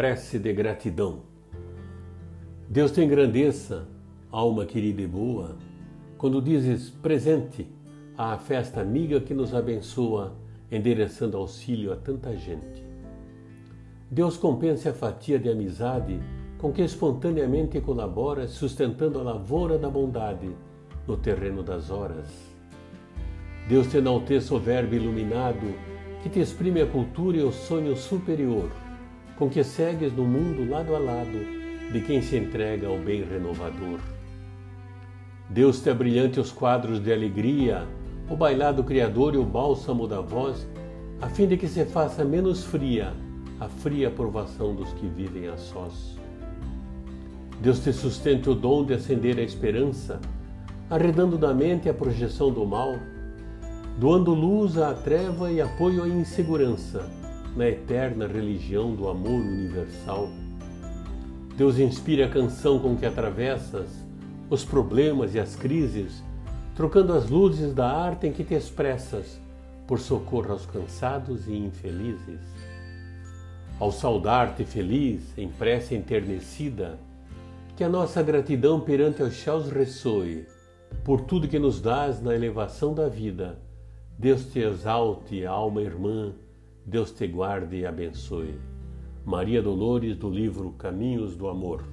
prece de gratidão. Deus tem grandeza, alma querida e boa, quando dizes presente à festa amiga que nos abençoa, endereçando auxílio a tanta gente. Deus compensa a fatia de amizade com que espontaneamente colabora, sustentando a lavoura da bondade no terreno das horas. Deus te enalteça o verbo iluminado que te exprime a cultura e o sonho superior, com que segues no mundo lado a lado de quem se entrega ao bem renovador. Deus te abrilhante os quadros de alegria, o bailado criador e o bálsamo da voz, a fim de que se faça menos fria a fria provação dos que vivem a sós. Deus te sustente o dom de acender a esperança, arredando da mente a projeção do mal, doando luz à treva e apoio à insegurança na eterna religião do amor universal. Deus inspira a canção com que atravessas os problemas e as crises, trocando as luzes da arte em que te expressas por socorro aos cansados e infelizes. Ao saudar-te feliz, em prece enternecida, que a nossa gratidão perante os céus ressoe por tudo que nos dás na elevação da vida. Deus te exalte, alma irmã, Deus te guarde e abençoe. Maria Dolores, do livro Caminhos do Amor.